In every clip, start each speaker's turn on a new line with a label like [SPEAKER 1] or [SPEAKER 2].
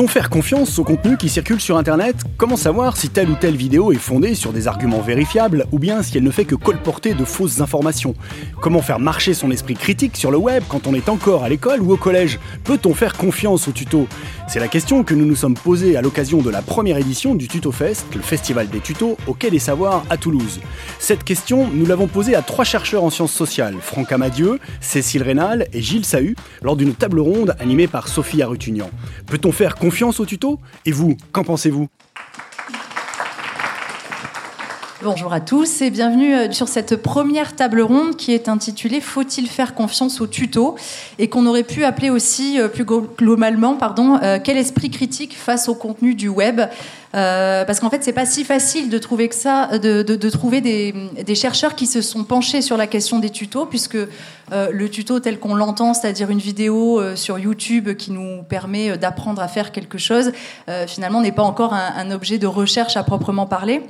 [SPEAKER 1] Peut-on faire confiance au contenu qui circule sur Internet? Comment savoir si telle ou telle vidéo est fondée sur des arguments vérifiables ou bien si elle ne fait que colporter de fausses informations? Comment faire marcher son esprit critique sur le web quand on est encore à l'école ou au collège? Peut-on faire confiance au tuto? C'est la question que nous nous sommes posée à l'occasion de la première édition du TutoFest, le festival des tutos au Quai des Savoirs à Toulouse. Cette question, nous l'avons posée à trois chercheurs en sciences sociales, Franck Amadieu, Cécile Rénal et Gilles Sahu, lors d'une table ronde animée par Sophie Arutunian. Peut-on faire confiance au tuto? Et vous, qu'en pensez-vous?
[SPEAKER 2] Bonjour à tous et bienvenue euh, sur cette première table ronde qui est intitulée Faut-il faire confiance au tuto et qu'on aurait pu appeler aussi euh, plus globalement pardon euh, quel esprit critique face au contenu du web parce qu'en fait c'est pas si facile de trouver que ça de, trouver des, chercheurs qui se sont penchés sur la question des tutos puisque le tuto tel qu'on l'entend c'est-à-dire une vidéo sur YouTube qui nous permet d'apprendre à faire quelque chose finalement n'est pas encore un objet de recherche à proprement parler.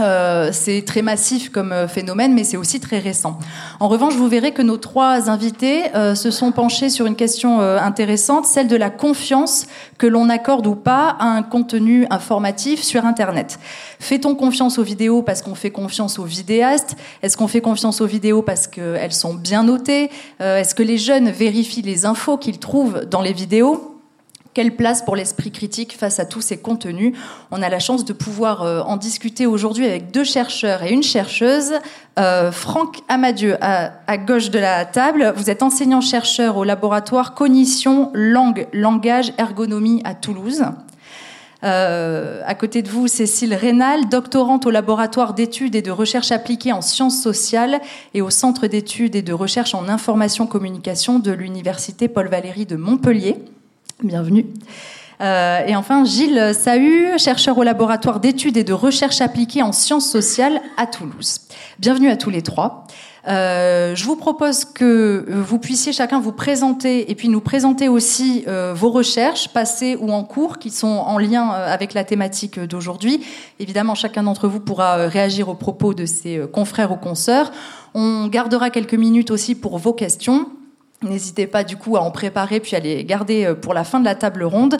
[SPEAKER 2] Euh, c'est très massif comme euh, phénomène, mais c'est aussi très récent. En revanche, vous verrez que nos trois invités euh, se sont penchés sur une question intéressante, celle de la confiance que l'on accorde ou pas à un contenu informatif sur Internet. Fait-on confiance aux vidéos parce qu'on fait confiance aux vidéastes? Est-ce qu'on fait confiance aux vidéos parce qu'elles sont bien notées? Est-ce que les jeunes vérifient les infos qu'ils trouvent dans les vidéos? Quelle place pour l'esprit critique face à tous ces contenus On a la chance de pouvoir euh, en discuter aujourd'hui avec deux chercheurs et une chercheuse. Euh, Franck Amadieu, à, gauche de la table, vous êtes enseignant-chercheur au laboratoire Cognition, Langue, Langage, Ergonomie à Toulouse. Euh, à côté de vous, Cécile Rénal, doctorante au laboratoire d'études et de recherche appliquées en sciences sociales et au centre d'études et de recherche en information communication de l'université Paul Valéry de Montpellier. Bienvenue. Euh, et enfin, Gilles Sahu, chercheur au laboratoire d'études et de recherche appliquée en sciences sociales à Toulouse. Bienvenue à tous les trois. Euh, je vous propose que vous puissiez chacun vous présenter et puis nous présenter aussi euh, vos recherches passées ou en cours qui sont en lien avec la thématique d'aujourd'hui. Évidemment, chacun d'entre vous pourra réagir aux propos de ses confrères ou consoeurs. On gardera quelques minutes aussi pour vos questions. N'hésitez pas du coup à en préparer puis à les garder euh, pour la fin de la table ronde.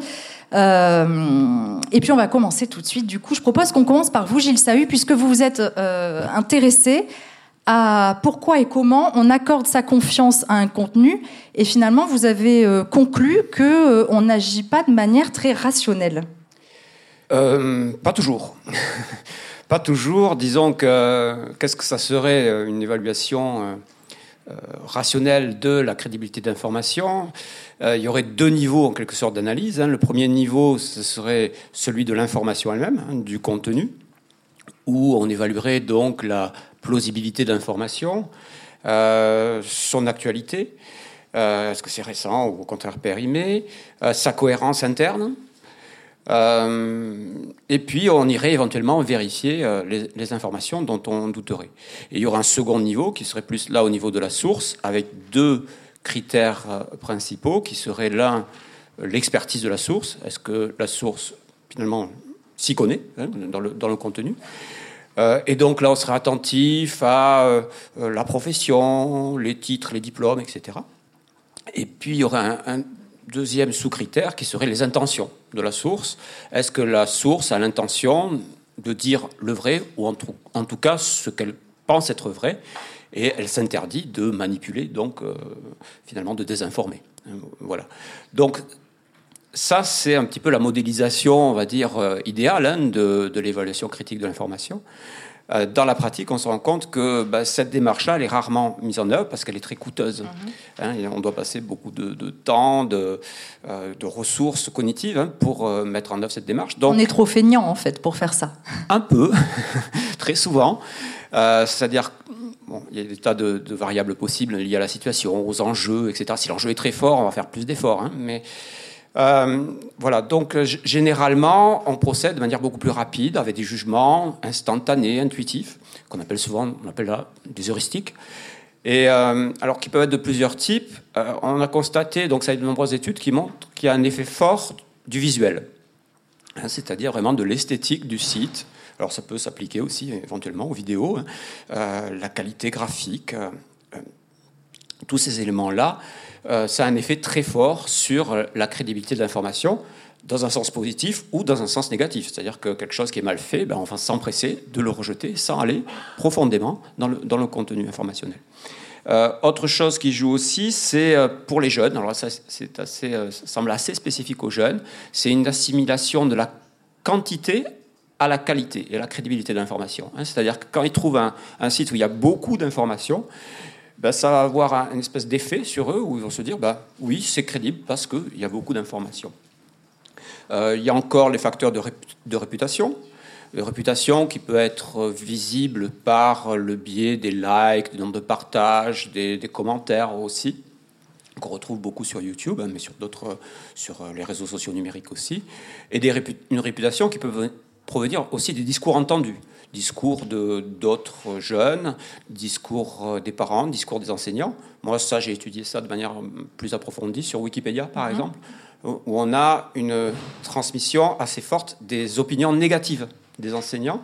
[SPEAKER 2] Euh, et puis on va commencer tout de suite. Du coup, je propose qu'on commence par vous, Gilles Sahu, puisque vous vous êtes euh, intéressé à pourquoi et comment on accorde sa confiance à un contenu. Et finalement, vous avez conclu que on n'agit pas de manière très rationnelle.
[SPEAKER 3] pas toujours. pas toujours. Disons que qu'est-ce que ça serait une évaluation rationnel de la crédibilité d'information. Euh, il y aurait deux niveaux en quelque sorte d'analyse. Hein. Le premier niveau, ce serait celui de l'information elle-même, hein, du contenu, où on évaluerait donc la plausibilité d'information, euh, son actualité, est-ce que c'est récent ou au contraire périmé, sa cohérence interne, euh, et puis, on irait éventuellement vérifier euh, les, informations dont on douterait. Et il y aura un second niveau qui serait plus là au niveau de la source, avec deux critères euh, principaux, qui seraient l'un, l'expertise de la source. Est-ce que la source, finalement, s'y connaît hein, dans, le, dans, le, contenu? Et donc là, on serait attentif à la profession, les titres, les diplômes, etc. Et puis, il y aura un deuxième sous-critère qui serait les intentions de la source. Est-ce que la source a l'intention de dire le vrai ou en tout, cas ce qu'elle pense être vrai et elle s'interdit de manipuler, donc euh, finalement de désinformer. Voilà. Donc ça, c'est un petit peu la modélisation, on va dire, euh, idéale hein, de l'évaluation critique de l'information. Euh, dans la pratique, on se rend compte que bah, cette démarche-là, elle est rarement mise en œuvre parce qu'elle est très coûteuse. Mhm. Hein, on doit passer beaucoup de, temps, de, euh, de, ressources cognitives hein, pour euh, mettre en œuvre cette démarche.
[SPEAKER 2] Donc, on est trop feignant, en fait, pour faire ça.
[SPEAKER 3] Un peu, très souvent. C'est-à-dire Bon, il y a des tas de, variables possibles liées à la situation, aux enjeux, etc. Si l'enjeu est très fort, on va faire plus d'efforts. Hein, mais euh, voilà, donc euh, généralement, on procède de manière beaucoup plus rapide, avec des jugements instantanés, intuitifs, qu'on appelle souvent, on appelle des heuristiques. Et euh, alors, qui peuvent être de plusieurs types. on a constaté, donc ça a de nombreuses études qui montrent qu'il y a un effet fort du visuel, hein, c'est-à-dire vraiment de l'esthétique du site. Alors, ça peut s'appliquer aussi éventuellement aux vidéos, hein. la qualité graphique. Tous ces éléments-là, ça a un effet très fort sur la crédibilité de l'information dans un sens positif ou dans un sens négatif. C'est-à-dire que quelque chose qui est mal fait, ben on va s'empresser de le rejeter sans aller profondément dans le, dans le contenu informationnel. Euh, autre chose qui joue aussi, c'est euh, pour les jeunes, alors ça, c'est assez, euh, semble assez spécifique aux jeunes, c'est une assimilation de la quantité à la qualité et la crédibilité de l'information. Hein. C'est-à-dire que quand ils trouvent un, site où il y a beaucoup d'informations, ben, ça va avoir un, une espèce d'effet sur eux où ils vont se dire ben, oui, c'est crédible parce qu'il y a beaucoup d'informations. Euh, il y a encore les facteurs de, réputation. De réputation qui peut être visible par le biais des likes, des nombres de partages, des, commentaires aussi, qu'on retrouve beaucoup sur YouTube, hein, mais sur d'autres, sur les réseaux sociaux numériques aussi, et une réputation qui peut provenir aussi des discours entendus, discours de d'autres jeunes, discours des parents, discours des enseignants. Moi, ça, j'ai étudié ça de manière plus approfondie sur Wikipédia, par mmh. exemple où on a une transmission assez forte des opinions négatives des enseignants,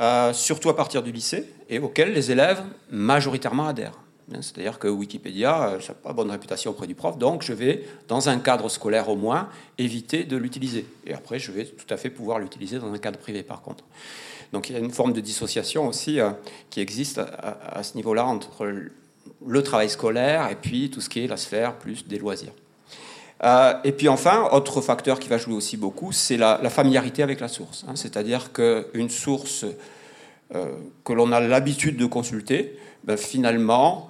[SPEAKER 3] euh, surtout à partir du lycée, et auxquelles les élèves majoritairement adhèrent. C'est-à-dire que Wikipédia, euh, n'a pas bonne réputation auprès du prof, donc je vais, dans un cadre scolaire au moins, éviter de l'utiliser. Et après, je vais tout à fait pouvoir l'utiliser dans un cadre privé, par contre. Donc il y a une forme de dissociation aussi euh, qui existe à, ce niveau-là entre le travail scolaire et puis tout ce qui est la sphère plus des loisirs. Euh, et puis enfin, autre facteur qui va jouer aussi beaucoup, c'est la, familiarité avec la source. Hein, C'est-à-dire qu'une source que l'on a l'habitude de consulter, ben, finalement,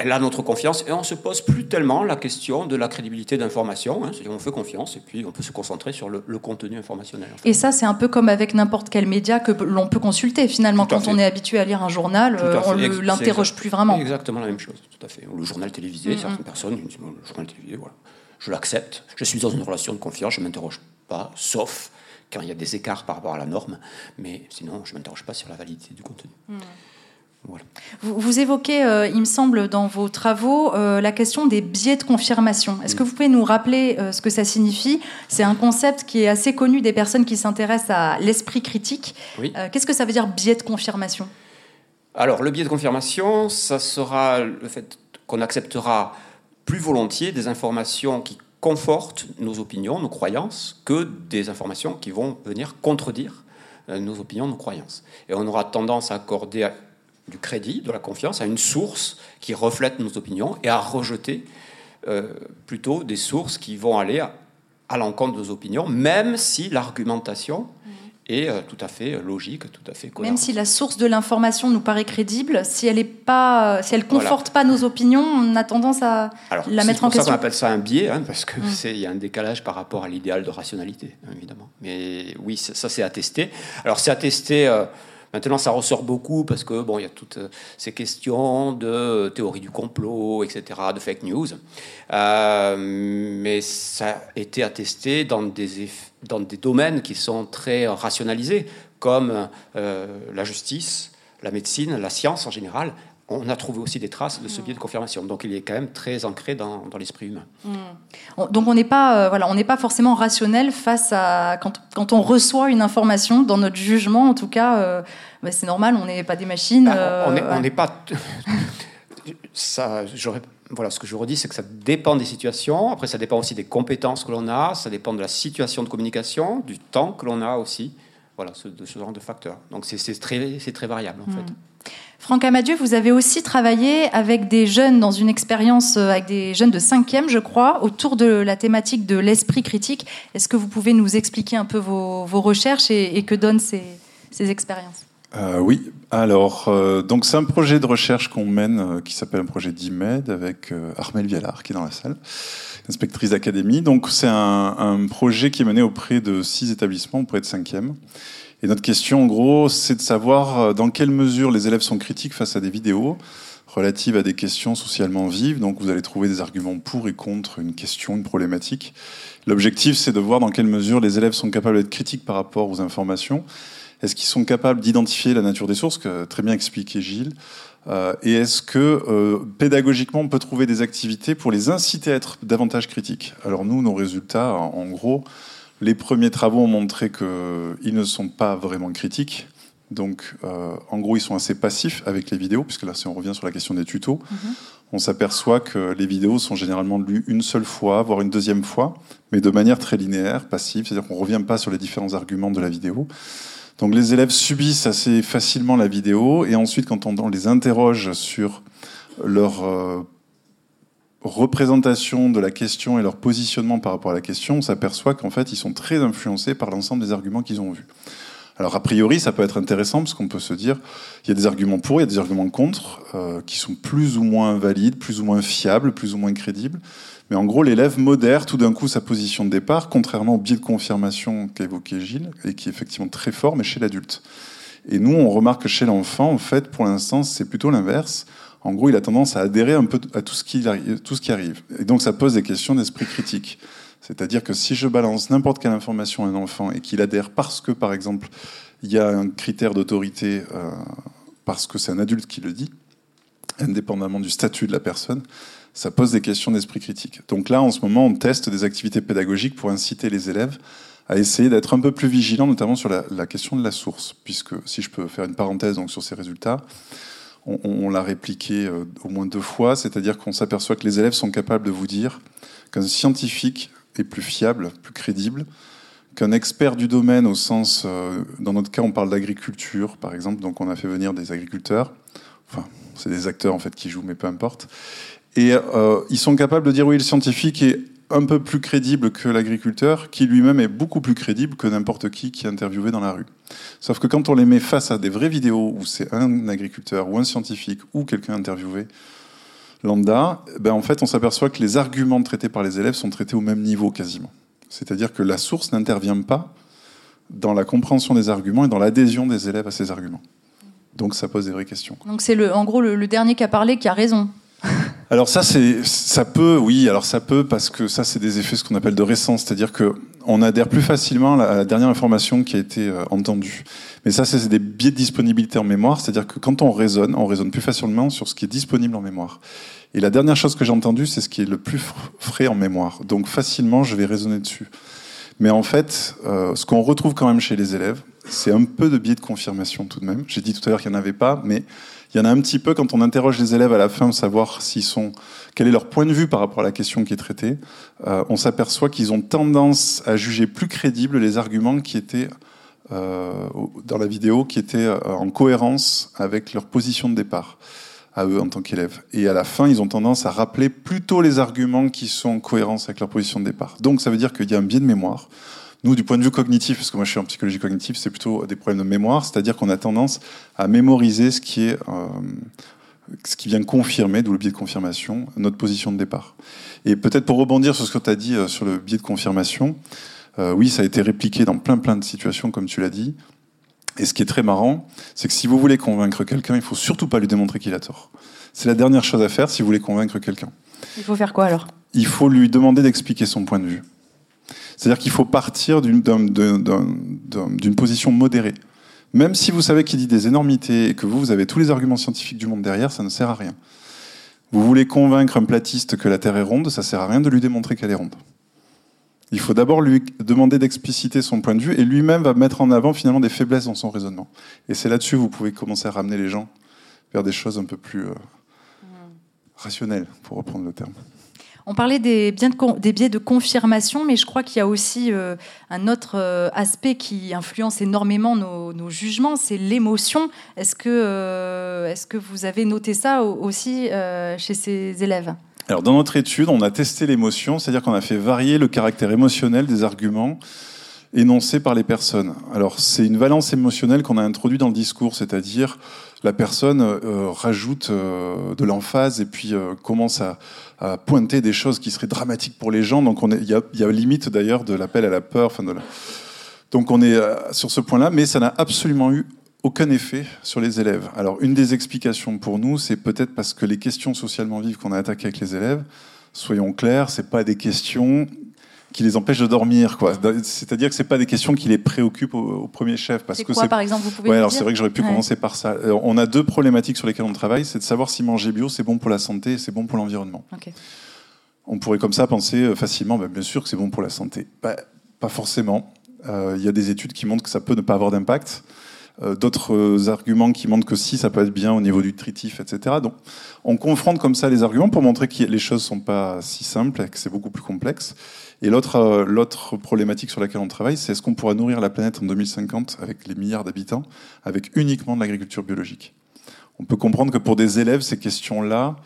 [SPEAKER 3] elle a notre confiance et on ne se pose plus tellement la question de la crédibilité d'information. Hein, on fait confiance et puis on peut se concentrer sur le, le contenu informationnel.
[SPEAKER 2] En fait. Et ça, c'est un peu comme avec n'importe quel média que l'on peut consulter. Finalement, quand on est habitué à lire un journal, euh, on ne l'interroge plus vraiment.
[SPEAKER 3] Exactement la même chose, tout à fait. Le journal télévisé, mm -hmm. certaines personnes, le journal télévisé, voilà je l'accepte, je suis dans une relation de confiance, je ne m'interroge pas, sauf quand il y a des écarts par rapport à la norme, mais sinon je ne m'interroge pas sur la validité du contenu. Mmh.
[SPEAKER 2] Voilà. Vous, vous, évoquez, euh, il me semble, dans vos travaux, euh, la question des biais de confirmation. Est-ce que vous pouvez nous rappeler euh, ce que ça signifie? C'est un concept qui est assez connu des personnes qui s'intéressent à l'esprit critique.
[SPEAKER 3] Oui.
[SPEAKER 2] Qu'est-ce que ça veut dire biais de confirmation?
[SPEAKER 3] Alors, le biais de confirmation, ça sera le fait qu'on acceptera plus volontiers des informations qui confortent nos opinions, nos croyances, que des informations qui vont venir contredire nos opinions, nos croyances. Et on aura tendance à accorder du crédit, de la confiance à une source qui reflète nos opinions et à rejeter euh, plutôt des sources qui vont aller à, à l'encontre de nos opinions, même si l'argumentation est euh, tout à fait euh, logique, tout à fait
[SPEAKER 2] cohérente. Même si la source de l'information nous paraît crédible, si elle est pas, si elle conforte voilà. pas nos opinions, on a tendance à
[SPEAKER 3] Alors,
[SPEAKER 2] la mettre en question.
[SPEAKER 3] C'est pour ça qu'on appelle ça un biais, hein, parce que mmh. il y a un décalage par rapport à l'idéal de rationalité, évidemment. Mais oui, ça, ça c'est attesté. Alors c'est attesté. Euh, Maintenant, ça ressort beaucoup parce que bon, il y a toutes ces questions de théorie du complot, etc., de fake news. Euh, mais ça a été attesté dans des, dans des domaines qui sont très rationalisés, comme euh, la justice, la médecine, la science en général, on a trouvé aussi des traces de ce biais de confirmation. Donc il est quand même très ancré dans, dans l'esprit humain.
[SPEAKER 2] Mmh. Donc on n'est pas, euh, voilà, on n'est pas forcément rationnel face à quand, quand, on reçoit une information dans notre jugement. En tout cas, euh, bah, c'est normal, on n'est pas des machines.
[SPEAKER 3] Euh, on n'est ouais. pas. ça, j'aurais. Voilà, ce que je redis, c'est que ça dépend des situations. Après, ça dépend aussi des compétences que l'on a. Ça dépend de la situation de communication, du temps que l'on a aussi. Voilà, ce, de ce genre de facteurs. Donc c'est très, très variable en mmh. fait.
[SPEAKER 2] Franck Amadieu, vous avez aussi travaillé avec des jeunes dans une expérience euh, avec des jeunes de 5e, je crois, autour de la thématique de l'esprit critique. Est-ce que vous pouvez nous expliquer un peu vos, recherches et, que donnent ces, ces expériences?
[SPEAKER 4] Euh, Oui, alors, euh, donc c'est un projet de recherche qu'on mène qui s'appelle un projet d'IMED avec Armel Vialard qui est dans la salle, inspectrice d'académie. Donc, c'est un, un, projet qui est mené auprès de six établissements, auprès de 5e. Et notre question, en gros, c'est de savoir euh, dans quelle mesure les élèves sont critiques face à des vidéos relatives à des questions socialement vives. Donc, vous allez trouver des arguments pour et contre une question, une problématique. L'objectif, c'est de voir dans quelle mesure les élèves sont capables d'être critiques par rapport aux informations. Est-ce qu'ils sont capables d'identifier la nature des sources, que très bien expliqué Gilles euh, Et est-ce que euh, pédagogiquement, on peut trouver des activités pour les inciter à être davantage critiques? Alors nous, nos résultats, en, en gros, les premiers travaux ont montré qu'ils ne sont pas vraiment critiques. Donc, euh, en gros, ils sont assez passifs avec les vidéos, puisque là, si on revient sur la question des tutos, mm -hmm. on s'aperçoit que les vidéos sont généralement lues une seule fois, voire une deuxième fois, mais de manière très linéaire, passive, c'est-à-dire qu'on ne revient pas sur les différents arguments de la vidéo. Donc les élèves subissent assez facilement la vidéo, et ensuite quand on, les interroge sur leur euh, représentation de la question et leur positionnement par rapport à la question, on s'aperçoit qu'en fait ils sont très influencés par l'ensemble des arguments qu'ils ont vus. Alors a priori, ça peut être intéressant parce qu'on peut se dire, il y a des arguments pour, il y a des arguments contre, euh, qui sont plus ou moins valides, plus ou moins fiables, plus ou moins crédibles. Mais en gros, l'élève modère tout d'un coup sa position de départ, contrairement au biais de confirmation qu'a évoqué Gilles, et qui est effectivement très fort, mais chez l'adulte. Et nous, on remarque que chez l'enfant, en fait, pour l'instant, c'est plutôt l'inverse. En gros, il a tendance à adhérer un peu à tout ce qui, arrive. Et donc, ça pose des questions d'esprit critique. C'est-à-dire que si je balance n'importe quelle information à un enfant et qu'il adhère parce que, par exemple, il y a un critère d'autorité, euh, parce que c'est un adulte qui le dit, indépendamment du statut de la personne, ça pose des questions d'esprit critique. Donc là, en ce moment, on teste des activités pédagogiques pour inciter les élèves à essayer d'être un peu plus vigilants, notamment sur la, question de la source, puisque si je peux faire une parenthèse donc, sur ces résultats, on l'a répliqué euh, au moins deux fois, c'est-à-dire qu'on s'aperçoit que les élèves sont capables de vous dire qu'un scientifique est plus fiable, plus crédible qu'un expert du domaine au sens, euh, dans notre cas, on parle d'agriculture, par exemple, donc on a fait venir des agriculteurs. Enfin, c'est des acteurs en fait qui jouent, mais peu importe. Et euh, ils sont capables de dire oui, le scientifique est un peu plus crédible que l'agriculteur, qui lui-même est beaucoup plus crédible que n'importe qui qui est interviewé dans la rue. Sauf que quand on les met face à des vraies vidéos où c'est un agriculteur ou un scientifique ou quelqu'un interviewé, lambda, ben en fait, on s'aperçoit que les arguments traités par les élèves sont traités au même niveau quasiment. C'est-à-dire que la source n'intervient pas dans la compréhension des arguments et dans l'adhésion des élèves à ces arguments. Donc ça pose des vraies questions.
[SPEAKER 2] Donc c'est en gros le, dernier qui a parlé qui a raison.
[SPEAKER 4] Alors ça, c'est, ça peut, oui, alors ça peut parce que ça, c'est des effets ce qu'on appelle de récence, c'est-à-dire que on adhère plus facilement à la dernière information qui a été euh, entendue. Mais ça, c'est des biais de disponibilité en mémoire, c'est-à-dire que quand on raisonne, on raisonne plus facilement sur ce qui est disponible en mémoire. Et la dernière chose que j'ai entendue, c'est ce qui est le plus frais en mémoire. Donc facilement, je vais raisonner dessus. Mais en fait, euh, ce qu'on retrouve quand même chez les élèves, c'est un peu de biais de confirmation tout de même. J'ai dit tout à l'heure qu'il n'y en avait pas, mais il y en a un petit peu quand on interroge les élèves à la fin, savoir s'ils sont, quel est leur point de vue par rapport à la question qui est traitée. Euh, on s'aperçoit qu'ils ont tendance à juger plus crédibles les arguments qui étaient euh, dans la vidéo, qui étaient en cohérence avec leur position de départ à eux en tant qu'élèves. Et à la fin, ils ont tendance à rappeler plutôt les arguments qui sont en cohérence avec leur position de départ. Donc ça veut dire qu'il y a un biais de mémoire. Nous, du point de vue cognitif, parce que moi je suis en psychologie cognitive, c'est plutôt des problèmes de mémoire, c'est-à-dire qu'on a tendance à mémoriser ce qui est euh, ce qui vient confirmer, d'où le biais de confirmation, notre position de départ. Et peut-être pour rebondir sur ce que tu as dit euh, sur le biais de confirmation, euh, oui, ça a été répliqué dans plein plein de situations, comme tu l'as dit. Et ce qui est très marrant, c'est que si vous voulez convaincre quelqu'un, il faut surtout pas lui démontrer qu'il a tort. C'est la dernière chose à faire si vous voulez convaincre quelqu'un.
[SPEAKER 2] Il faut faire quoi alors?
[SPEAKER 4] Il faut lui demander d'expliquer son point de vue. C'est-à-dire qu'il faut partir d'une position modérée. Même si vous savez qu'il dit des énormités et que vous, vous avez tous les arguments scientifiques du monde derrière, ça ne sert à rien. Vous voulez convaincre un platiste que la Terre est ronde, ça sert à rien de lui démontrer qu'elle est ronde. Il faut d'abord lui demander d'expliciter son point de vue et lui-même va mettre en avant finalement des faiblesses dans son raisonnement. Et c'est là-dessus que vous pouvez commencer à ramener les gens vers des choses un peu plus euh, rationnelles, pour reprendre le terme.
[SPEAKER 2] On parlait des biais de, confirmation, mais je crois qu'il y a aussi euh, un autre euh, aspect qui influence énormément nos, jugements, c'est l'émotion. Est-ce que, est-ce que vous avez noté ça aussi chez ces élèves?
[SPEAKER 4] Alors, dans notre étude, on a testé l'émotion, c'est-à-dire qu'on a fait varier le caractère émotionnel des arguments énoncés par les personnes. Alors, c'est une valence émotionnelle qu'on a introduit dans le discours, c'est-à-dire la personne euh, rajoute euh, de l'emphase et puis euh, commence à, pointer des choses qui seraient dramatiques pour les gens. Donc, il y a, y a, limite d'ailleurs de l'appel à la peur. De Donc, on est sur ce point-là, mais ça n'a absolument eu aucun effet sur les élèves. Alors, une des explications pour nous, c'est peut-être parce que les questions socialement vives qu'on a attaquées avec les élèves, soyons clairs, c'est pas des questions qui les empêchent de dormir, quoi. C'est-à-dire que c'est pas des questions qui les préoccupent au, premier chef, parce que
[SPEAKER 2] par exemple, vous pouvez
[SPEAKER 4] ouais, alors c'est vrai que j'aurais pu commencer par ça. on a deux problématiques sur lesquelles on travaille, c'est de savoir si manger bio c'est bon pour la santé, c'est bon pour l'environnement. On pourrait comme ça penser euh, facilement, bah, bien sûr que c'est bon pour la santé. Bah, pas forcément. Euh, il y a des études qui montrent que ça peut ne pas avoir d'impact. Euh, d'autres arguments qui montrent que si, ça peut être bien au niveau nutritif, etc. Donc, on confronte comme ça les arguments pour montrer que les choses sont pas si simples et que c'est beaucoup plus complexe. Et l'autre, euh, l'autre problématique sur laquelle on travaille, c'est est-ce qu'on pourra nourrir la planète en 2050 avec les milliards d'habitants avec uniquement de l'agriculture biologique? On peut comprendre que pour des élèves, ces questions-là,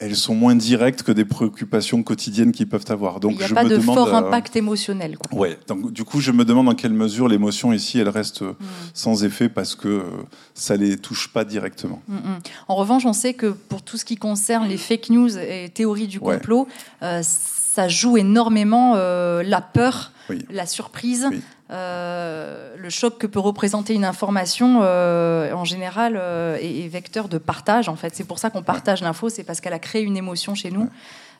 [SPEAKER 4] elles sont moins directes que des préoccupations quotidiennes qu'ils peuvent avoir.
[SPEAKER 2] Donc, Il n'y a pas de fort impact émotionnel.
[SPEAKER 4] Quoi. Ouais. Donc, du coup, je me demande dans quelle mesure l'émotion ici, elle reste hmm. sans effet parce que euh, ça les touche pas directement. Hmm,
[SPEAKER 2] hmm. En revanche, on sait que pour tout ce qui concerne les fake news et théories du complot, euh, ça joue énormément euh, la peur, la surprise. Euh, le choc que peut représenter une information, euh, en général, euh, est, vecteur de partage. En fait, c'est pour ça qu'on partage l'info, c'est parce qu'elle a créé une émotion chez nous.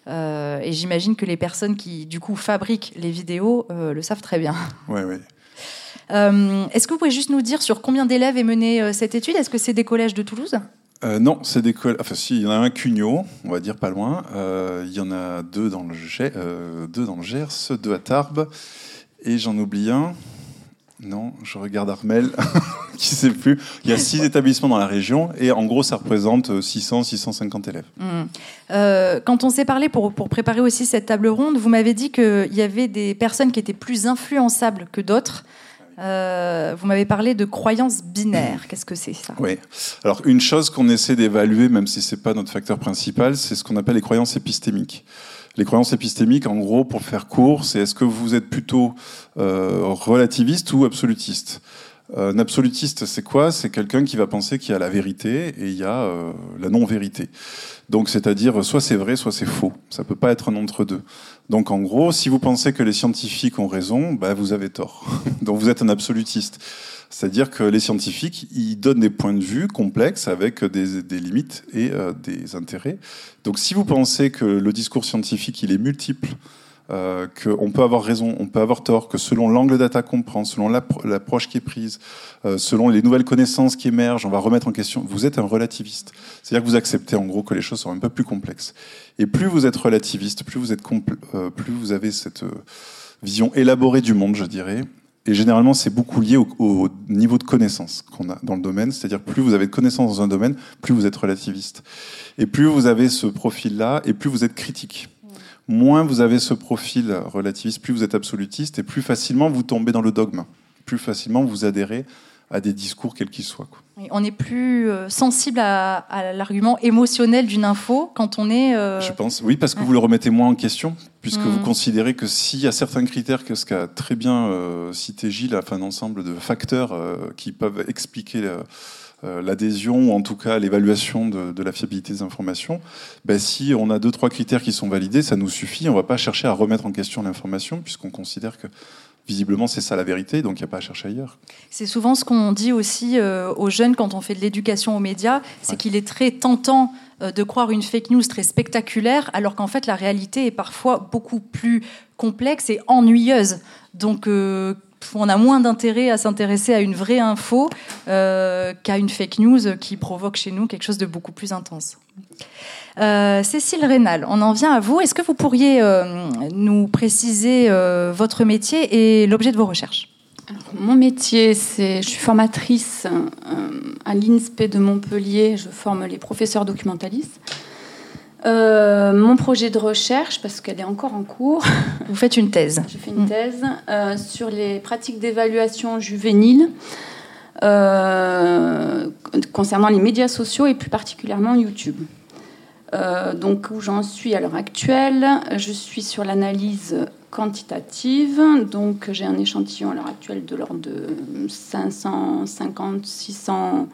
[SPEAKER 2] et j'imagine que les personnes qui, du coup, fabriquent les vidéos le savent très bien.
[SPEAKER 4] Oui, oui.
[SPEAKER 2] Est-ce que vous pouvez juste nous dire sur combien d'élèves est menée cette étude? Est-ce que c'est des collèges de Toulouse?
[SPEAKER 4] Non, c'est des collèges. Enfin, si, il y en a un Cugnot, on va dire pas loin. il y en a deux dans le, deux dans le Gers, deux à Tarbes et j'en oublie un. Non, je regarde Armel, qui sait plus. Il y a six établissements dans la région et en gros, ça représente 600, 650 élèves. Mmh.
[SPEAKER 2] Euh, quand on s'est parlé pour, pour, préparer aussi cette table ronde, vous m'avez dit qu'il y avait des personnes qui étaient plus influençables que d'autres. Euh, vous m'avez parlé de croyances binaires. Qu'est-ce que c'est ça?
[SPEAKER 4] Oui. Alors une chose qu'on essaie d'évaluer, même si c'est pas notre facteur principal, c'est ce qu'on appelle les croyances épistémiques. Les croyances épistémiques, en gros, pour faire court, c'est est-ce que vous êtes plutôt euh, relativiste ou absolutiste? Euh, Un absolutiste, c'est quoi? C'est quelqu'un qui va penser qu'il y a la vérité et il y a euh, la non-vérité. Donc, c'est-à-dire, soit c'est vrai, soit c'est faux. Ça peut pas être un entre-deux. Donc, en gros, si vous pensez que les scientifiques ont raison, bah, vous avez tort. Donc, vous êtes un absolutiste. C'est-à-dire que les scientifiques, ils donnent des points de vue complexes avec des, des limites et euh, des intérêts. Donc si vous pensez que le discours scientifique, il est multiple, euh, qu'on peut avoir raison, on peut avoir tort, que selon l'angle d'attaque qu'on prend, selon l'approche qui est prise, euh, selon les nouvelles connaissances qui émergent, on va remettre en question. Vous êtes un relativiste. C'est-à-dire que vous acceptez en gros que les choses sont un peu plus complexes. Et plus vous êtes relativiste, plus vous, êtes euh, plus vous avez cette euh, vision élaborée du monde, je dirais, et généralement, c'est beaucoup lié au, niveau de connaissance qu'on a dans le domaine. C'est-à-dire, plus vous avez de connaissances dans un domaine, plus vous êtes relativiste. Et plus vous avez ce profil-là, et plus vous êtes critique. Moins vous avez ce profil relativiste, plus vous êtes absolutiste, et plus facilement vous tombez dans le dogme. Plus facilement vous adhérez à des discours quels qu'ils soient.
[SPEAKER 2] On est plus euh, sensible à, l'argument émotionnel d'une info quand on est.
[SPEAKER 4] Euh, Je pense, oui, parce que vous le remettez moins en question, puisque vous mm. considérez que s'il y a certains critères, que ce qu'a très bien euh, cité Gilles, enfin, un ensemble de facteurs qui peuvent expliquer. l'adhésion ou en tout cas l'évaluation de, la fiabilité des informations, ben, si on a deux trois critères qui sont validés, ça nous suffit. On ne va pas chercher à remettre en question l'information puisqu'on considère que visiblement, c'est ça la vérité, donc il n'y a pas à chercher ailleurs.
[SPEAKER 2] C'est souvent ce qu'on dit aussi euh, aux jeunes quand on fait de l'éducation aux médias, c'est qu'il est très tentant euh, de croire une fake news très spectaculaire, alors qu'en fait la réalité est parfois beaucoup plus complexe et ennuyeuse. Donc euh, on a moins d'intérêt à s'intéresser à une vraie info qu'à une fake news qui provoque chez nous quelque chose de beaucoup plus intense. Euh, Cécile Rénal, on en vient à vous. Est-ce que vous pourriez euh, nous préciser euh, votre métier et l'objet de vos recherches?
[SPEAKER 5] Mon métier, c'est, je suis formatrice à l'INSPE de Montpellier. Je forme les professeurs documentalistes. mon projet de recherche, parce qu'elle est encore en cours.
[SPEAKER 2] Vous faites une thèse.
[SPEAKER 5] Je fais une thèse sur les pratiques d'évaluation juvénile concernant les médias sociaux et plus particulièrement YouTube. Euh, donc où j'en suis à l'heure actuelle, je suis sur l'analyse quantitative. Donc j'ai un échantillon à l'heure actuelle de l'ordre de 550, 600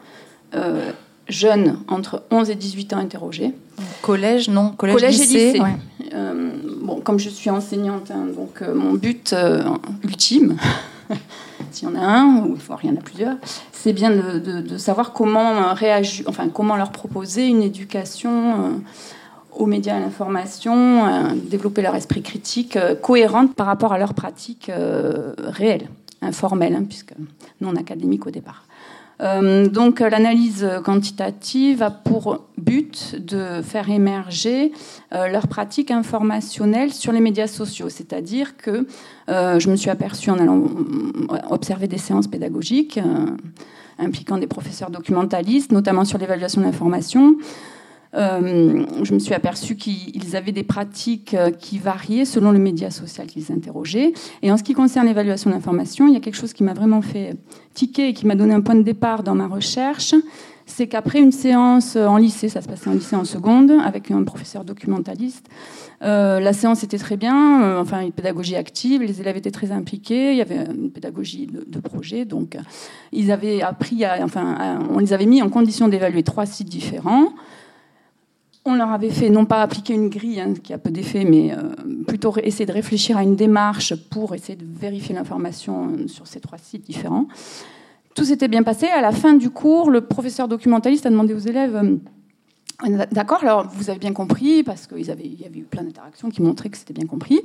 [SPEAKER 5] euh, jeunes entre 11 et 18 ans interrogés.
[SPEAKER 2] Collège, non
[SPEAKER 5] Collège, et lycée. Euh, bon, comme je suis enseignante, hein, donc mon but ultime, s'il y en a un, ou il n'y en a plusieurs, c'est bien de, savoir comment réagir, enfin comment leur proposer une éducation euh, aux médias, à l'information, euh, développer leur esprit critique euh, cohérente par rapport à leurs pratiques réelles, informelles, hein, puisque non académiques au départ. Euh, donc l'analyse quantitative a pour but de faire émerger euh, leurs pratiques informationnelles sur les médias sociaux. C'est-à-dire que euh, je me suis aperçue en allant observer des séances pédagogiques impliquant des professeurs documentalistes, notamment sur l'évaluation de l'information. Euh, je me suis aperçue qu'ils avaient des pratiques euh, qui variaient selon le média social qu'ils interrogeaient. Et en ce qui concerne l'évaluation de il y a quelque chose qui m'a vraiment fait tiquer et qui m'a donné un point de départ dans ma recherche. C'est qu'après une séance en lycée, ça se passait en lycée en seconde, avec un professeur documentaliste, euh, la séance était très bien, enfin une pédagogie active, les élèves étaient très impliqués, il y avait une pédagogie de, projet, donc ils avaient appris, enfin on les avait mis en condition d'évaluer trois sites différents. On leur avait fait, non pas appliquer une grille hein, qui a peu d'effet, mais euh, plutôt essayer de réfléchir à une démarche pour essayer de vérifier l'information euh, sur ces trois sites différents. Tout s'était bien passé. À la fin du cours, le professeur documentaliste a demandé aux élèves euh, D'accord, alors vous avez bien compris, parce qu'il y avait eu plein d'interactions qui montraient que c'était bien compris.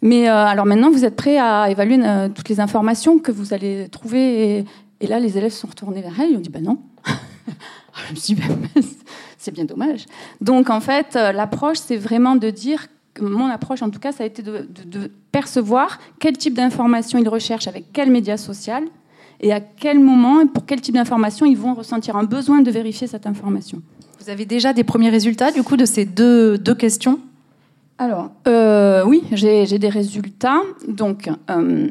[SPEAKER 5] Mais alors maintenant, vous êtes prêts à évaluer toutes les informations que vous allez trouver? Et, là, les élèves sont retournés vers elle et ont dit Ben non. Je me suis dit ben, c'est bien dommage. Donc en fait, euh, l'approche, c'est vraiment de dire, mon approche en tout cas, ça a été de, percevoir quel type d'information ils recherchent avec quel média social et à quel moment et pour quel type d'information ils vont ressentir un besoin de vérifier cette information.
[SPEAKER 2] Vous avez déjà des premiers résultats du coup de ces deux, deux questions?
[SPEAKER 5] Alors euh, oui, j'ai des résultats. Donc euh,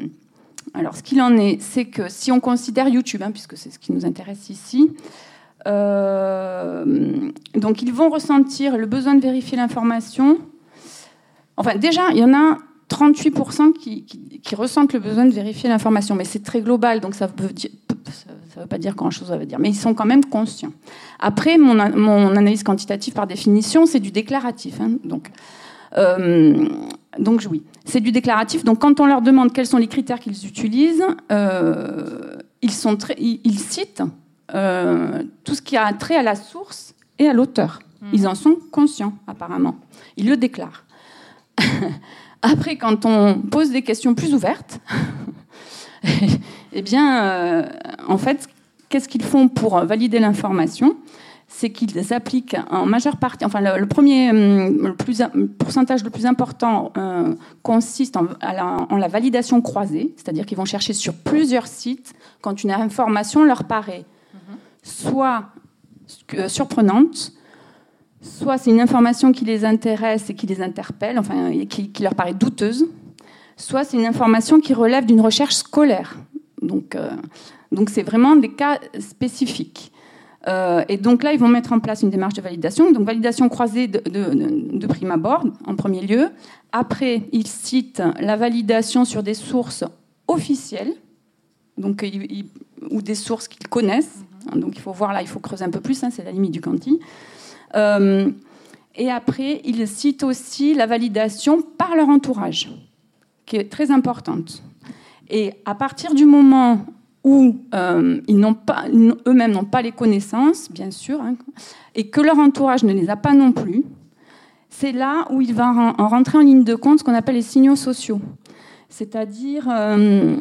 [SPEAKER 5] alors ce qu'il en est, c'est que si on considère YouTube, hein, puisque c'est ce qui nous intéresse ici, donc ils vont ressentir le besoin de vérifier l'information. Enfin, déjà, il y en a 38% qui, ressentent le besoin de vérifier l'information, mais c'est très global, donc ça ne veut pas dire grand-chose, ça veut dire, mais ils sont quand même conscients. Après, mon, analyse quantitative, par définition, c'est du déclaratif. Hein, donc, euh, donc oui, c'est du déclaratif. Donc quand on leur demande quels sont les critères qu'ils utilisent, euh, ils, citent euh, tout ce qui a trait à la source et à l'auteur. Hmm. Ils en sont conscients, apparemment. Ils le déclarent. Après, quand on pose des questions plus ouvertes, eh bien, euh, en fait, qu'est-ce qu'ils font pour valider l'information? C'est qu'ils appliquent en majeure partie, enfin le, premier hum, le, plus, pourcentage le plus important euh, consiste en, en, la, validation croisée, c'est-à-dire qu'ils vont chercher sur plusieurs sites quand une information leur paraît soit surprenante, soit c'est une information qui les intéresse et qui les interpelle, enfin qui, leur paraît douteuse, soit c'est une information qui relève d'une recherche scolaire. Donc, euh, donc c'est vraiment des cas spécifiques. Euh, et donc là, ils vont mettre en place une démarche de validation. Donc validation croisée de, de, prime abord, en premier lieu. Après, ils citent la validation sur des sources officielles, donc, ou des sources qu'ils connaissent. Hein, donc il faut voir là, il faut creuser un peu plus, hein, c'est la limite du quanti. Euh, et après, ils citent aussi la validation par leur entourage, qui est très importante. Et à partir du moment où euh, ils n'ont pas, eux-mêmes n'ont pas les connaissances, bien sûr, hein, et que leur entourage ne les a pas non plus, c'est là où il va en rentrer en ligne de compte ce qu'on appelle les signaux sociaux c'est-à-dire euh,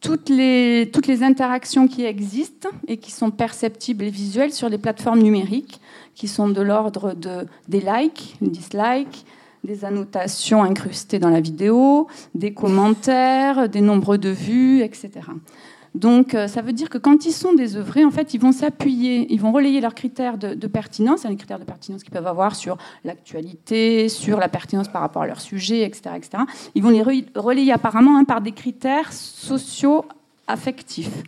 [SPEAKER 5] toutes, les, toutes les interactions qui existent et qui sont perceptibles et visuelles sur les plateformes numériques, qui sont de l'ordre de, des likes, dislikes, des annotations incrustées dans la vidéo, des commentaires, des nombres de vues, etc. Donc, euh, ça veut dire que quand ils sont désœuvrés, en fait, ils vont s'appuyer, ils vont relayer leurs critères de, pertinence, les critères de pertinence qu'ils peuvent avoir sur l'actualité, sur la pertinence par rapport à leur sujet, etc. etc. Ils vont les relayer apparemment hein, par des critères sociaux affectifs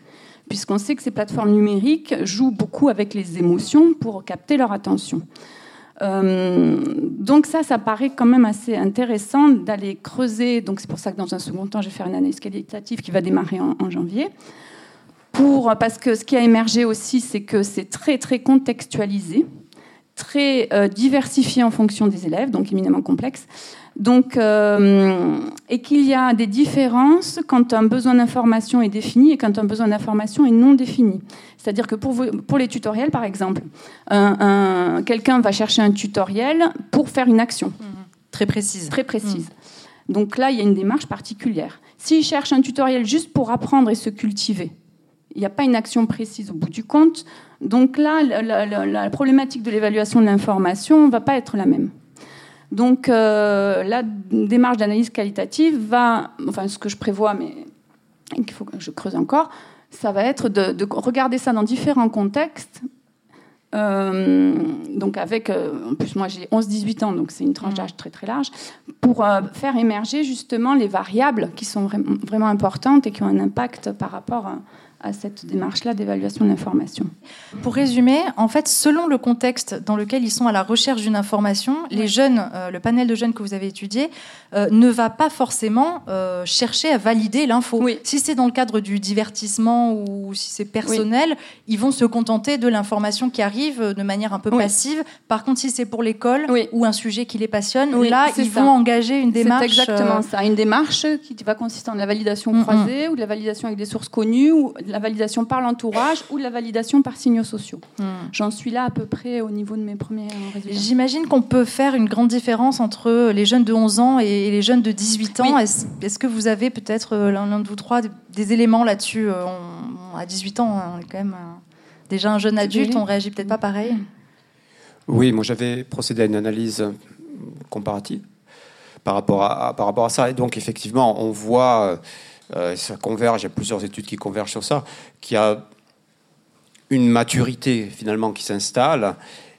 [SPEAKER 5] puisqu'on sait que ces plateformes numériques jouent beaucoup avec les émotions pour capter leur attention. Euh, donc ça, ça paraît quand même assez intéressant d'aller creuser. Donc c'est pour ça que dans un second temps, je vais faire une analyse qualitative qui va démarrer en, janvier. Pour, parce que ce qui a émergé aussi, c'est que c'est très très contextualisé, très euh, diversifié en fonction des élèves, donc éminemment complexe. Donc, euh, et qu'il y a des différences quand un besoin d'information est défini et quand un besoin d'information est non défini. C'est-à-dire que pour, pour, les tutoriels, par exemple, quelqu'un va chercher un tutoriel pour faire une action. Mmh.
[SPEAKER 2] Très précise.
[SPEAKER 5] Très précise. Mmh. Donc là, il y a une démarche particulière. S'il cherche un tutoriel juste pour apprendre et se cultiver, il n'y a pas une action précise au bout du compte. Donc là, la, la problématique de l'évaluation de l'information ne va pas être la même. Donc euh, la démarche d'analyse qualitative va, enfin ce que je prévois, mais qu'il faut que je creuse encore, ça va être de, de regarder ça dans différents contextes. Euh, donc avec, euh, en plus moi j'ai 11-18 ans, donc c'est une tranche d'âge très très large, pour euh, faire émerger justement les variables qui sont vraiment, vraiment importantes et qui ont un impact par rapport à, à cette démarche-là d'évaluation de l'information.
[SPEAKER 2] Pour résumer, en fait, selon le contexte dans lequel ils sont à la recherche d'une information, les jeunes, euh, le panel de jeunes que vous avez étudié, euh, ne va pas forcément euh, chercher à valider l'info.
[SPEAKER 5] Oui.
[SPEAKER 2] Si c'est dans le cadre du divertissement ou si c'est personnel, ils vont se contenter de l'information qui arrive de manière un peu
[SPEAKER 5] Oui.
[SPEAKER 2] passive. Par contre, si c'est pour l'école ou un sujet qui les passionne, là, ils
[SPEAKER 5] ça.
[SPEAKER 2] vont engager une démarche.
[SPEAKER 5] Exactement ça. Une démarche qui va consister en de la validation
[SPEAKER 2] Mm,
[SPEAKER 5] croisée ou de la validation avec des sources connues ou de la validation par l'entourage ou de la validation par signaux sociaux.
[SPEAKER 2] hmm.
[SPEAKER 5] J'en suis là à peu près au niveau de mes premiers euh, résultats.
[SPEAKER 2] J'imagine qu'on peut faire une grande différence entre les jeunes de 11 ans et les jeunes de 18 ans.
[SPEAKER 5] Oui.
[SPEAKER 2] Est-ce est-ce que vous avez peut-être euh, l'un l'un de vous trois des, éléments là-dessus Euh, on- on- À 18 ans, hein, on est quand même déjà un jeune adulte, on réagit peut-être pas pareil.
[SPEAKER 3] Oui, moi j'avais procédé à une analyse comparative par rapport à, par rapport à ça. Et donc effectivement, on voit, euh, ça converge, il y a plusieurs études qui convergent sur ça, qu'il y a une maturité finalement qui s'installe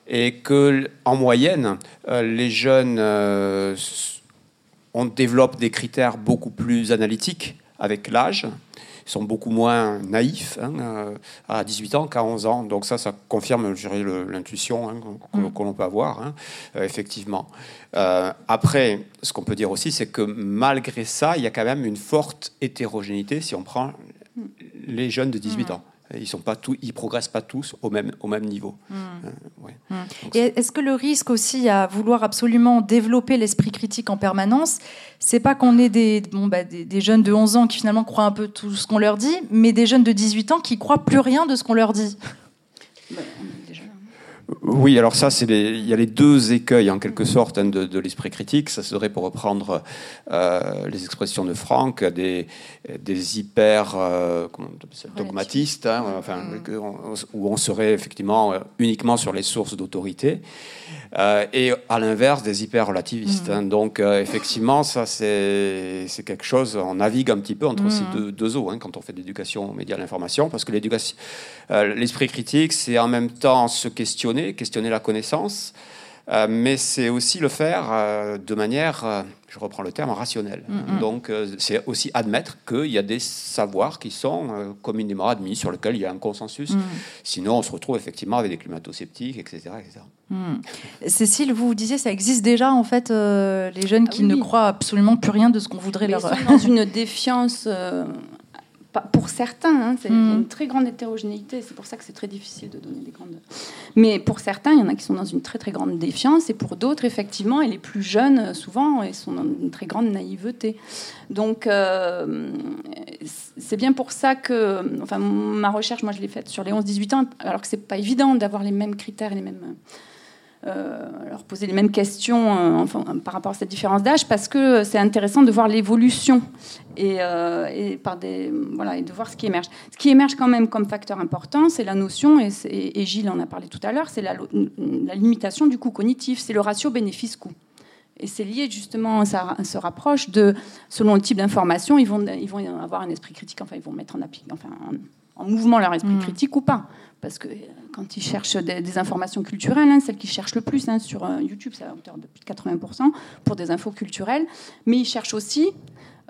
[SPEAKER 3] et que en moyenne, euh, les jeunes euh, on développe des critères beaucoup plus analytiques avec l'âge. Ils sont beaucoup moins naïfs hein, euh, à 18 ans qu'à 11 ans. Donc ça, ça confirme, l'intuition hein, que,
[SPEAKER 2] Mm.
[SPEAKER 3] que l'on peut avoir, hein, euh, effectivement. Euh, après, ce qu'on peut dire aussi, c'est que malgré ça, il y a quand même une forte hétérogénéité si on prend les jeunes de 18 ans. Ils sont pas tous, ils progressent pas tous au même au même niveau. Euh, ouais. Donc,
[SPEAKER 2] Et est-ce que le risque aussi à vouloir absolument développer l'esprit critique en permanence, c'est pas qu'on ait des, bon, bah, des, des jeunes de 11 ans qui finalement croient un peu tout ce qu'on leur dit, mais des jeunes de 18 ans qui croient plus rien de ce qu'on leur dit?
[SPEAKER 5] Ben,
[SPEAKER 3] Oui, alors ça, c'est les- il y a les deux écueils en quelque sorte hein, de, de l'esprit critique. Ça serait pour reprendre euh, les expressions de Franck, des, des hyper euh, dogmatistes, hein, enfin, on- où on serait effectivement euh, uniquement sur les sources d'autorité, euh, et à l'inverse des hyper relativistes. hein. Donc effectivement, ça c'est quelque chose. On navigue un petit peu entre ces deux, deux eaux quand on fait de l'éducation aux médias, l'information, parce que l'esprit critique, c'est en même temps se questionner, questionner la connaissance, euh, mais c'est aussi le faire euh, de manière, euh, je reprends le terme, rationnelle. Donc euh, c'est aussi admettre qu'il y a des savoirs qui sont euh, communément admis, sur lesquels il y a un consensus. Sinon, on se retrouve effectivement avec des climato-sceptiques, etc. etc.
[SPEAKER 2] Cécile, vous disiez ça existe déjà en fait euh, les jeunes
[SPEAKER 5] Ah
[SPEAKER 2] qui
[SPEAKER 5] oui,
[SPEAKER 2] ne croient absolument plus rien de ce qu'on voudrait
[SPEAKER 5] Mais
[SPEAKER 2] leur.
[SPEAKER 5] ils sont dans une défiance, euh, pour certains, hein, c'est
[SPEAKER 2] Mm.
[SPEAKER 5] une très grande hétérogénéité, c'est pour ça que c'est très difficile de donner des grandes. Mais pour certains, il y en a qui sont dans une très très grande défiance, et pour d'autres, effectivement, et les plus jeunes, euh, souvent, ils sont dans une très grande naïveté. Donc, euh, c'est bien pour ça que, enfin, ma recherche, moi, je l'ai faite sur les 11-18 ans, alors que c'est pas évident d'avoir les mêmes critères et les mêmes euh, leur poser les mêmes questions euh, enfin, par rapport à cette différence d'âge parce que c'est intéressant de voir l'évolution et, euh, et par des voilà et de voir ce qui émerge. Ce qui émerge quand même comme facteur important, c'est la notion et, Gilles en a parlé tout à l'heure, c'est la, limitation du coût cognitif, c'est le ratio bénéfice-coût. Et c'est lié justement, ça se rapproche de, selon le type d'information, ils vont, ils vont avoir un esprit critique, enfin ils vont mettre en, appli- enfin, en, en mouvement leur esprit
[SPEAKER 2] Mm.
[SPEAKER 5] critique ou pas. Parce que euh, quand ils cherchent des, des informations culturelles, hein, celles qu'ils cherchent le plus hein, sur euh, YouTube, c'est à hauteur de plus de 80% pour des infos culturelles, mais ils cherchent aussi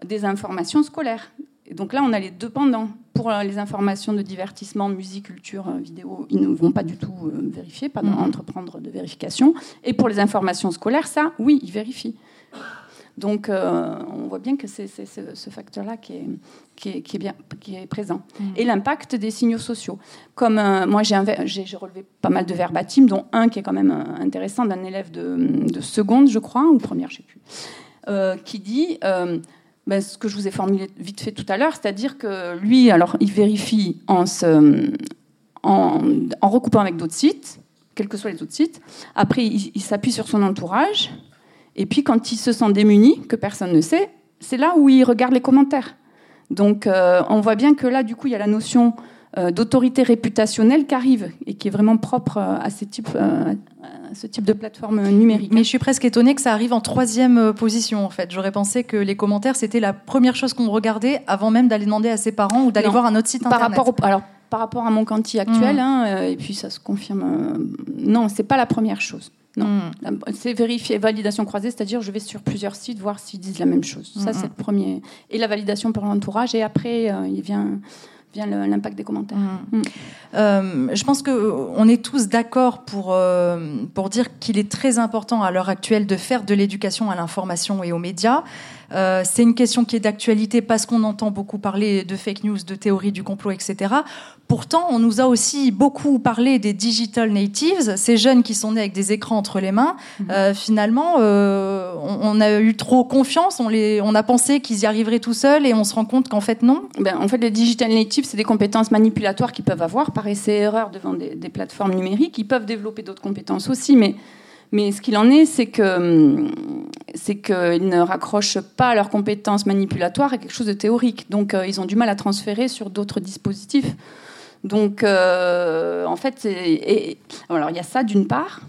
[SPEAKER 5] des informations scolaires. Et donc là, on a les deux pendants. Pour euh, les informations de divertissement, musique, culture, vidéo, ils ne vont pas du tout vérifier, pas
[SPEAKER 2] Mhm.
[SPEAKER 5] entreprendre de vérification. Et pour les informations scolaires, ça, oui, ils vérifient. Donc, euh, on voit bien que c'est ce, facteur-là qui est, qui, est, qui est bien, qui est présent. Et l'impact des signaux sociaux. Comme euh, moi, j'ai relevé pas mal de verbatims, dont un qui est quand même euh, intéressant d'un élève de, de seconde, je crois, ou première, je sais plus, euh, qui dit ben, ce que je vous ai formulé vite fait tout à l'heure, c'est-à-dire que lui, alors, il vérifie en se, en, en recoupant avec d'autres sites, quels que soient les autres sites. Après, il, il s'appuie sur son entourage. Et puis, quand il se sent démuni, que personne ne sait, c'est là où il regarde les commentaires. Donc, euh, on voit bien que là, du coup, il y a la notion euh, d'autorité réputationnelle qui arrive et qui est vraiment propre euh, à, ces types, euh, à ce type de plateforme numérique.
[SPEAKER 2] Mais je suis presque étonnée que ça arrive en troisième position, en fait. J'aurais pensé que les commentaires, c'était la première chose qu'on regardait avant même d'aller demander à ses parents ou d'aller voir un autre site
[SPEAKER 5] par
[SPEAKER 2] internet.
[SPEAKER 5] Rapport alors, par rapport à mon quanti actuel, mmh. hein, et puis ça se confirme, non, c'est pas la première chose. Non, mmh. c'est vérifier, validation croisée, c'est-à-dire je vais sur plusieurs sites voir s'ils disent la même chose. Ça, mmh. c'est le premier. Et la validation pour l'entourage, et après, il vient vient l'impact des commentaires.
[SPEAKER 2] Mmh. Euh, je pense qu'on est tous d'accord pour, euh, pour dire qu'il est très important à l'heure actuelle de faire de l'éducation à l'information et aux médias. Euh, c'est une question qui est d'actualité parce qu'on entend beaucoup parler de fake news, de théories du complot, etc. Pourtant, on nous a aussi beaucoup parlé des digital natives, ces jeunes qui sont nés avec des écrans entre les mains. Mhm. Euh, finalement, euh, on, a eu trop confiance, on, les, on a pensé qu'ils y arriveraient tout seuls et on se rend compte qu'en fait, non.
[SPEAKER 5] Ben, en fait, les digital natives, c'est des compétences manipulatoires qu'ils peuvent avoir par essai-erreur devant des, des plateformes numériques. Ils peuvent développer d'autres compétences aussi, mais mais ce qu'il en est, c'est que c'est qu'ils ne raccrochent pas leurs compétences manipulatoires à quelque chose de théorique. Donc, euh, ils ont du mal à transférer sur d'autres dispositifs. Donc, euh, en fait, alors il y a ça d'une part.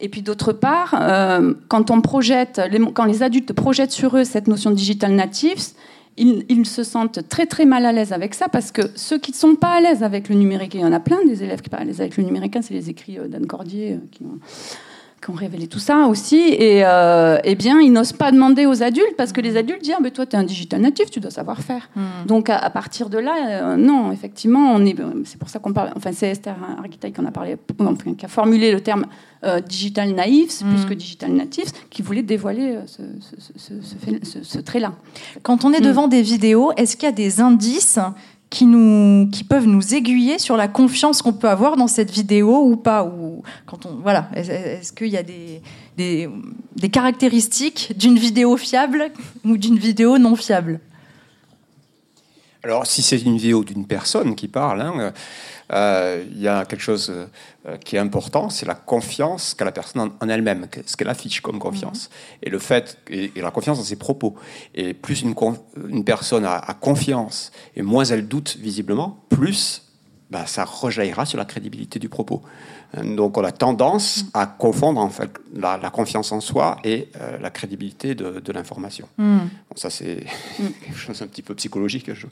[SPEAKER 5] Et puis d'autre part, euh, quand on projette, les, quand les adultes projettent sur eux cette notion de digital natives, ils, se sentent très très mal à l'aise avec ça parce que ceux qui ne sont pas à l'aise avec le numérique, il y en a plein des élèves qui ne sont pas à l'aise avec le numérique, hein, c'est les écrits d'Anne Cordier qui qui ont révélé tout ça aussi. Et euh, eh bien, ils n'osent pas demander aux adultes parce que les adultes disent ah, mais Toi, tu es un digital natif, tu dois savoir faire. Hmm. Donc, à, partir de là, euh, non, effectivement, on est, c'est pour ça qu'on parle. Enfin, c'est Esther Arguitaille qui, en a parlé, qui a formulé le terme euh, digital naïf, plus hmm. que digital natif, qui voulait dévoiler ce, ce, ce trait-là.
[SPEAKER 2] Quand on est hmm. devant des vidéos, est-ce qu'il y a des indices qui, nous, qui peuvent nous aiguiller sur la confiance qu'on peut avoir dans cette vidéo ou pas ou quand on, voilà, Est-ce qu'il y a des, des, caractéristiques d'une vidéo fiable ou d'une vidéo non fiable?
[SPEAKER 3] Alors, si c'est une vidéo d'une personne qui parle, hein, euh, il y a quelque chose euh, qui est important, c'est la confiance qu'a la personne en, elle-même, ce qu'elle affiche comme confiance. Mhm. Et le fait, et, la confiance dans ses propos. Et plus une, une personne a, confiance, et moins elle doute visiblement, plus bah, ça rejaillira sur la crédibilité du propos. Euh, donc on a tendance mhm. à confondre en fait la, confiance en soi et la crédibilité de, l'information. Mhm. Bon, ça c'est quelque chose un petit peu psychologique. Je...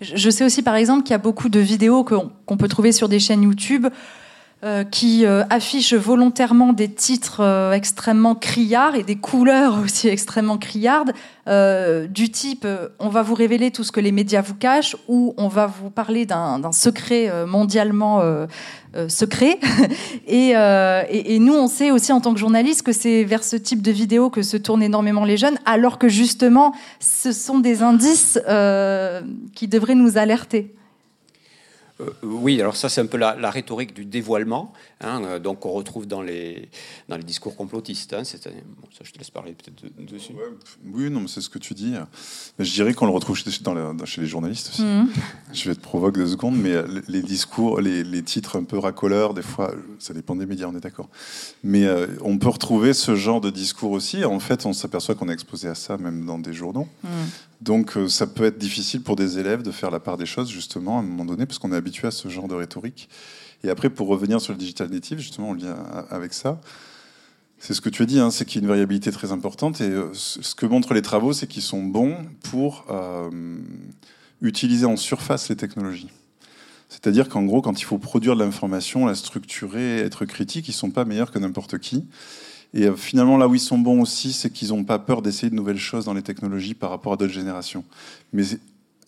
[SPEAKER 2] Je sais aussi, par exemple, qu'il y a beaucoup de vidéos qu'on peut trouver sur des chaînes YouTube euh, qui euh, affichent volontairement des titres euh, extrêmement criards et des couleurs aussi extrêmement criardes, du type on va vous révéler tout ce que les médias vous cachent ou on va vous parler d'un secret mondialement secret. et, et, nous, on sait aussi en tant que journaliste que c'est vers ce type de vidéos que se tournent énormément les jeunes, alors que justement, ce sont des indices qui devraient nous alerter.
[SPEAKER 3] Euh, oui, alors ça c'est un peu la, rhétorique du dévoilement, hein, euh, donc on retrouve dans les, dans les discours complotistes. Hein, ça je te laisse parler peut-être dessus.
[SPEAKER 4] oui, non, mais c'est ce que tu dis. Mais je dirais qu'on le retrouve chez, dans chez les journalistes aussi. Mhm. Je vais te provoquer deux secondes, mais euh, les discours, les, les, titres un peu racoleurs, des fois, ça dépend des médias, on est d'accord. Mais on peut retrouver ce genre de discours aussi. En fait, on s'aperçoit qu'on est exposé à ça même dans des journaux. Mhm. Donc ça peut être difficile pour des élèves de faire la part des choses, justement, à un moment donné, parce qu'on est habitué à ce genre de rhétorique. Et après, pour revenir sur le digital native, justement, on lien avec ça. C'est ce que tu as dit, hein, c'est qu'il y a une variabilité très importante. Et euh, ce que montrent les travaux, c'est qu'ils sont bons pour euh, utiliser en surface les technologies. C'est-à-dire qu'en gros, quand il faut produire de l'information, la structurer, être critique, ils sont pas meilleurs que n'importe qui. Et euh, finalement, là où ils sont bons aussi, c'est qu'ils n'ont pas peur d'essayer de nouvelles choses dans les technologies par rapport à d'autres générations. Mais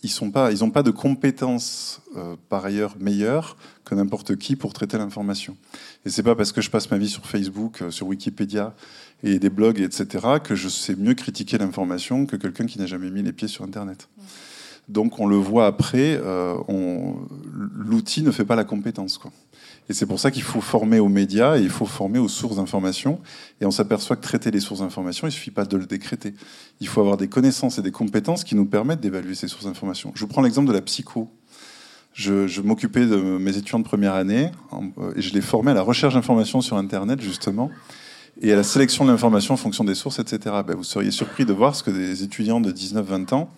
[SPEAKER 4] ils n'ont pas, de compétences euh, par ailleurs meilleures que n'importe qui pour traiter l'information. Et c'est pas parce que je passe ma vie sur Facebook, euh, sur Wikipédia et des blogs, etc., que je sais mieux critiquer l'information que quelqu'un qui n'a jamais mis les pieds sur Internet. Donc on le voit après, euh, l'outil ne fait pas la compétence. Quoi. Et c'est pour ça qu'il faut former aux médias et il faut former aux sources d'information. Et on s'aperçoit que traiter les sources d'information, il ne suffit pas de le décréter. Il faut avoir des connaissances et des compétences qui nous permettent d'évaluer ces sources d'information. Je vous prends l'exemple de la psycho. Je, m'occupais de mes étudiants de première année et je les formais à la recherche d'informations sur Internet, justement, et à la sélection de l'information en fonction des sources, etc. Ben, vous seriez surpris de voir ce que des étudiants de 19-20 ans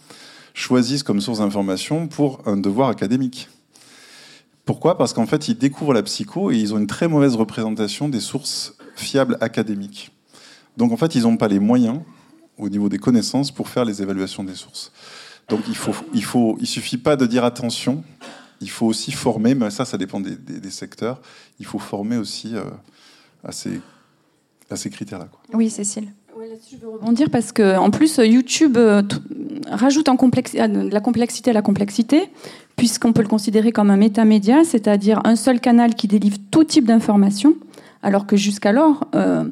[SPEAKER 4] choisissent comme source d'information pour un devoir académique. Pourquoi? Parce qu'en fait, ils découvrent la psycho et ils ont une très mauvaise représentation des sources fiables académiques. Donc en fait, ils n'ont pas les moyens, au niveau des connaissances, pour faire les évaluations des sources. Donc il faut, il faut, il suffit pas de dire attention, il faut aussi former, mais ça, ça dépend des, secteurs. Il faut former aussi euh, à ces, à ces critères-là.
[SPEAKER 2] Oui, Cécile.
[SPEAKER 5] Je veux rebondir. Parce que en plus YouTube euh, rajoute en la complexité à la complexité, puisqu'on peut le considérer comme un métamédia, c'est-à-dire un seul canal qui délivre tout type d'informations, alors que jusqu'alors, euh,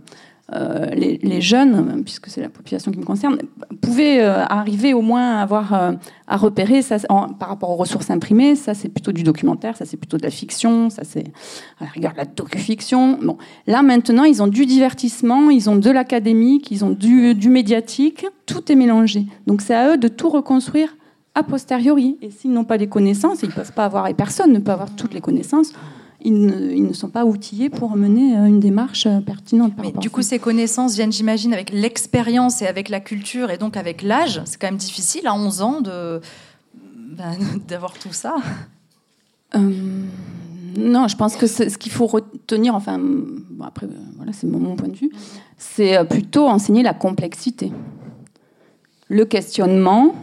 [SPEAKER 5] euh, les, jeunes, puisque c'est la population qui me concerne, pouvaient euh, arriver au moins à avoir à repérer ça par rapport aux ressources imprimées. Ça, c'est plutôt du documentaire, ça, c'est plutôt de la fiction, ça, c'est à la rigueur de la docu-fiction. Bon, là maintenant, ils ont du divertissement, ils ont de l'académique, ils ont du, du médiatique. Tout est mélangé. Donc, c'est à eux de tout reconstruire a posteriori. Et s'ils n'ont pas les connaissances, ils ne peuvent pas avoir, et personne ne peut avoir toutes les connaissances, ils ne, sont pas outillés pour mener euh, une démarche euh, pertinente.
[SPEAKER 2] Mais du coup, ces connaissances viennent, j'imagine, avec l'expérience et avec la culture et donc avec l'âge. C'est quand même difficile à 11 ans de, ben, d'avoir tout ça.
[SPEAKER 5] Euh, non, je pense que ce qu'il faut retenir, enfin, après, voilà, c'est mon, point de vue, c'est plutôt enseigner la complexité, le questionnement,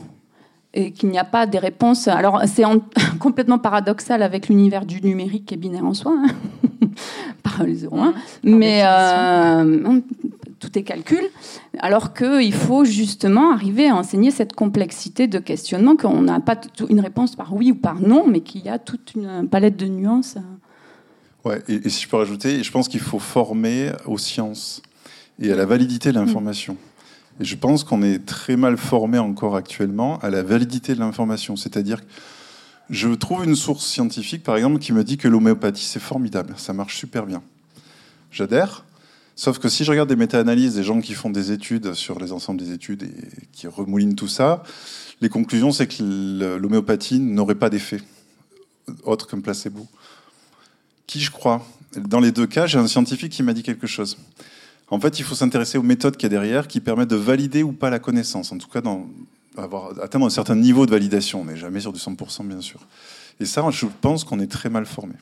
[SPEAKER 5] et qu'il n'y a pas des réponses. Alors, c'est complètement paradoxal avec l'univers du numérique qui est binaire en soi, hein. par les 0 1, mais euh, tout est calcul. Alors qu'il faut justement arriver à enseigner cette complexité de questionnement, qu'on n'a pas une réponse par oui ou par non, mais qu'il y a toute une palette de nuances.
[SPEAKER 4] Ouais, et, si je peux rajouter, je pense qu'il faut former aux sciences et à la validité de l'information. Et je pense qu'on est très mal formé encore actuellement à la validité de l'information. C'est-à-dire que je trouve une source scientifique, par exemple, qui me dit que l'homéopathie, c'est formidable, ça marche super bien. J'adhère. Sauf que si je regarde des méta-analyses des gens qui font des études sur les ensembles des études et qui remoulinent tout ça, les conclusions, c'est que l'homéopathie n'aurait pas d'effet autre qu'un placebo. Qui je crois? Dans les deux cas, j'ai un scientifique qui m'a dit quelque chose. En fait, il faut s'intéresser aux méthodes qu'il y a derrière qui permettent de valider ou pas la connaissance. En tout cas, dans, avoir, atteindre un certain niveau de validation. On n'est jamais sur du 100%, bien sûr. Et ça, je pense qu'on est très mal formé.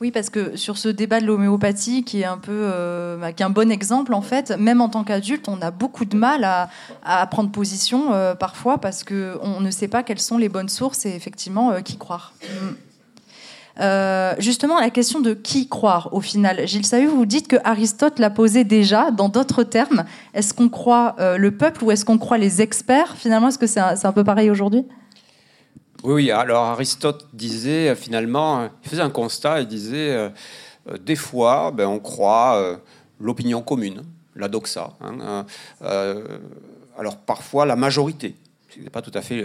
[SPEAKER 2] Oui, parce que sur ce débat de l'homéopathie, qui est un peu, euh, bah, qui est un bon exemple en fait, même en tant qu'adulte, on a beaucoup de mal à, prendre position euh, parfois parce que on ne sait pas quelles sont les bonnes sources et effectivement euh, qui croire. Euh, justement, la question de qui croire au final. Gilles Sahu, vous dites que Aristote l'a posé déjà dans d'autres termes. Est-ce qu'on croit euh, le peuple ou est-ce qu'on croit les experts Finalement, est-ce que c'est un, peu pareil aujourd'hui?
[SPEAKER 3] Oui, alors Aristote disait euh, finalement, il faisait un constat, il disait des fois, ben, on croit l'opinion commune, la doxa. Hein, alors parfois la majorité n'est pas tout à fait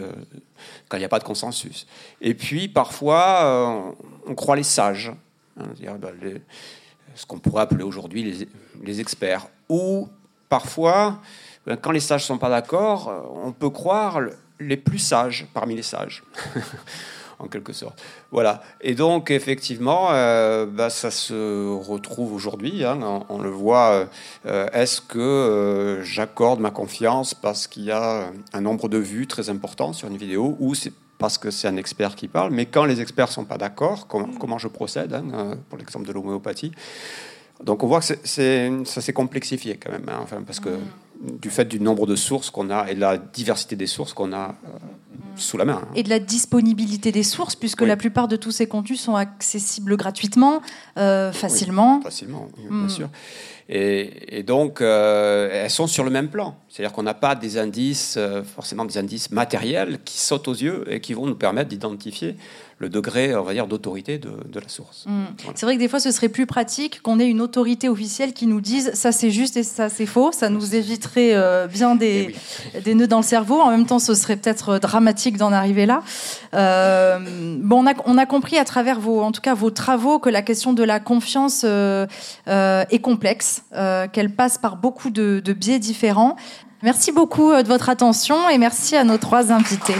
[SPEAKER 3] quand il n'y a pas de consensus. Et puis parfois, on croit les sages, hein, ben, ce qu'on pourrait appeler aujourd'hui les, experts. Ou parfois, ben, quand les sages ne sont pas d'accord, on peut croire les plus sages parmi les sages. en quelque sorte. Voilà. Et donc, effectivement, euh, ben, ça se retrouve aujourd'hui. Hein, on, le voit. Euh, est-ce que euh, j'accorde ma confiance parce qu'il y a un nombre de vues très important sur une vidéo ou c'est parce que c'est un expert qui parle, mais quand les experts ne sont pas d'accord, mm. comment, je procède, hein, pour l'exemple de l'homéopathie? Donc on voit que ça s'est complexifié quand même, hein, enfin, parce que mm. du fait du nombre de sources qu'on a et de la diversité des sources qu'on a sous la main. Hein.
[SPEAKER 2] Et de la disponibilité des sources, puisque la plupart de tous ces contenus sont accessibles gratuitement, euh, facilement.
[SPEAKER 3] facilement, bien mm. sûr. Et, donc, euh, elles sont sur le même plan. C'est-à-dire qu'on n'a pas des indices, euh, forcément des indices matériels qui sautent aux yeux et qui vont nous permettre d'identifier le degré, on va dire, d'autorité de, la source.
[SPEAKER 2] Mm. C'est vrai que des fois, ce serait plus pratique qu'on ait une autorité officielle qui nous dise ça c'est juste et ça c'est faux. Ça nous éviterait euh, bien des, eh des nœuds dans le cerveau. En même temps, ce serait peut-être dramatique d'en arriver là. Euh, bon, on a, on a, compris à travers vos, en tout cas, vos travaux que la question de la confiance euh, est complexe, qu'elle passe par beaucoup de, biais différents. Merci beaucoup de votre attention et merci à nos trois invités.